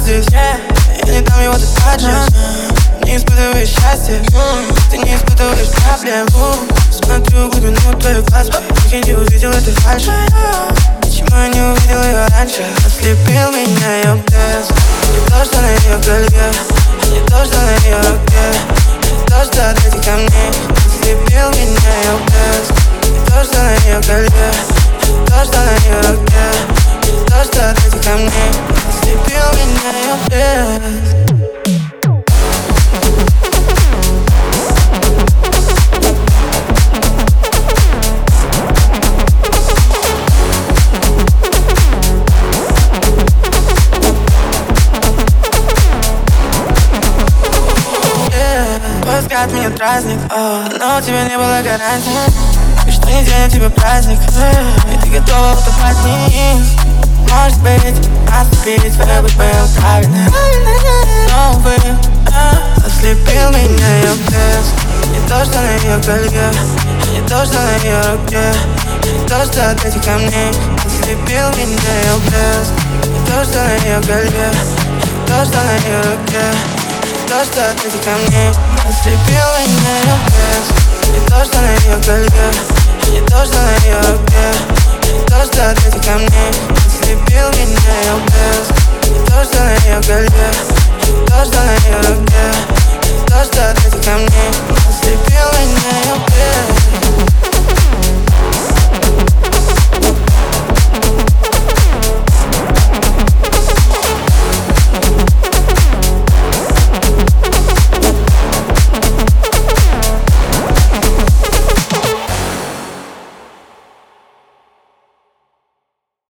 здесь Я не дам его, ты тратишь Не испытываешь счастье Ты не испытываешь проблем. Смотрю глубину твоих глаз. Я не увидел этой фальши. Почему я не увидел ее раньше? Ослепил меня ее блеск Не то, что на ее голове. Не то, что на ее взгляд меня дразнит. Но у тебя не было гарантии что неделя тебе праздник. И ты готова утопать вниз. Может быть, наступить Выбрать был правильным Но, увы, ослепил меня ее блеск Не то, что на ее голове Не то, что на ее руке. Не то, что от этих камней Ослепил меня ее блеск Не то, что на ее голове Не то, что на ее руке то, что ты ко мне. Ослепила и ее вес не то, что на ее колье не то, что на ее руке. Не то, что ты ко мне. Ослепил меня ее вес не то, что на ее колье не то, что на ее руке. Не то, что ты ко мне. Ослепила и ее вес